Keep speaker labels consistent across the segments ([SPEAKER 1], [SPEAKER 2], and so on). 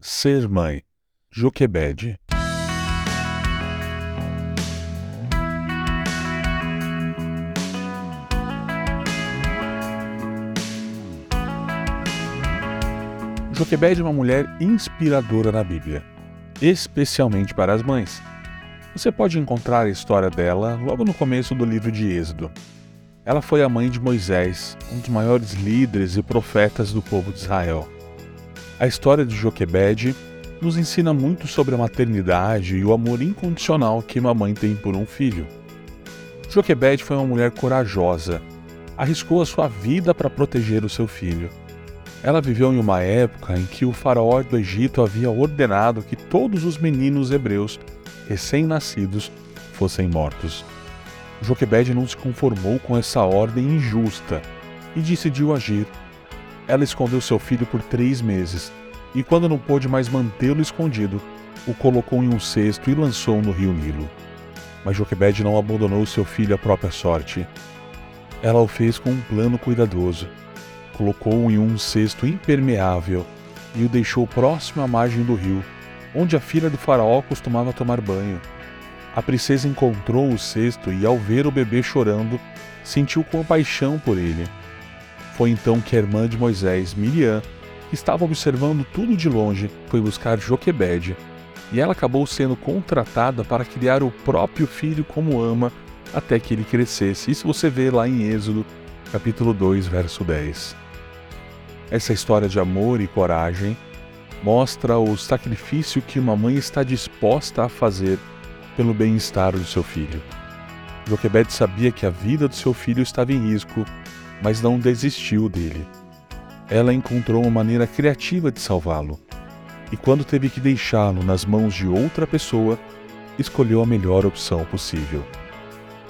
[SPEAKER 1] Ser mãe. Joquebede. Joquebede é uma mulher inspiradora na Bíblia, especialmente para as mães. Você pode encontrar a história dela logo no começo do livro de Êxodo. Ela foi a mãe de Moisés, um dos maiores líderes e profetas do povo de Israel. A história de Joquebede nos ensina muito sobre a maternidade e o amor incondicional que uma mãe tem por um filho. Joquebede foi uma mulher corajosa, arriscou a sua vida para proteger o seu filho. Ela viveu em uma época em que o faraó do Egito havia ordenado que todos os meninos hebreus recém-nascidos fossem mortos. Joquebede não se conformou com essa ordem injusta e decidiu agir. Ela escondeu seu filho por três meses e, quando não pôde mais mantê-lo escondido, o colocou em um cesto e lançou no rio Nilo. Mas Joquebede não abandonou seu filho à própria sorte. Ela o fez com um plano cuidadoso. Colocou-o em um cesto impermeável e o deixou próximo à margem do rio, onde a filha do faraó costumava tomar banho. A princesa encontrou o cesto e, ao ver o bebê chorando, sentiu compaixão por ele. Foi então que a irmã de Moisés, Miriam, que estava observando tudo de longe, foi buscar Joquebede, e ela acabou sendo contratada para criar o próprio filho como ama até que ele crescesse. Isso você vê lá em Êxodo, capítulo 2, verso 10. Essa história de amor e coragem mostra o sacrifício que uma mãe está disposta a fazer pelo bem-estar do seu filho. Joquebede sabia que a vida do seu filho estava em risco, mas não desistiu dele. Ela encontrou uma maneira criativa de salvá-lo, e quando teve que deixá-lo nas mãos de outra pessoa, escolheu a melhor opção possível.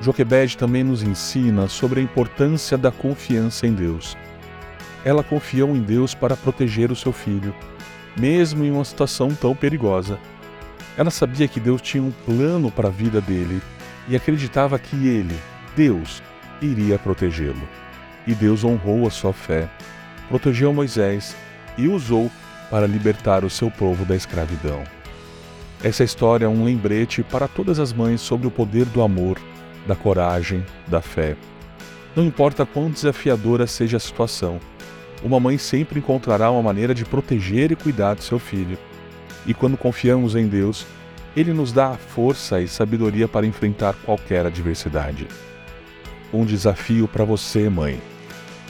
[SPEAKER 1] Joquebede também nos ensina sobre a importância da confiança em Deus. Ela confiou em Deus para proteger o seu filho, mesmo em uma situação tão perigosa. Ela sabia que Deus tinha um plano para a vida dele e acreditava que ele, Deus, iria protegê-lo. E Deus honrou a sua fé, protegeu Moisés e usou para libertar o seu povo da escravidão. Essa história é um lembrete para todas as mães sobre o poder do amor, da coragem, da fé. Não importa quão desafiadora seja a situação, uma mãe sempre encontrará uma maneira de proteger e cuidar do seu filho e quando confiamos em Deus, Ele nos dá a força e sabedoria para enfrentar qualquer adversidade. Um desafio para você, mãe: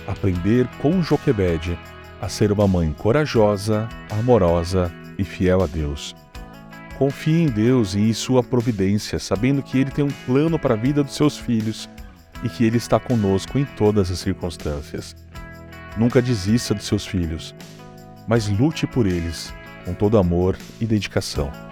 [SPEAKER 1] aprender com Joquebede a ser uma mãe corajosa, amorosa e fiel a Deus. Confie em Deus e em sua providência, sabendo que Ele tem um plano para a vida dos seus filhos e que Ele está conosco em todas as circunstâncias. Nunca desista dos seus filhos, mas lute por eles com todo amor e dedicação.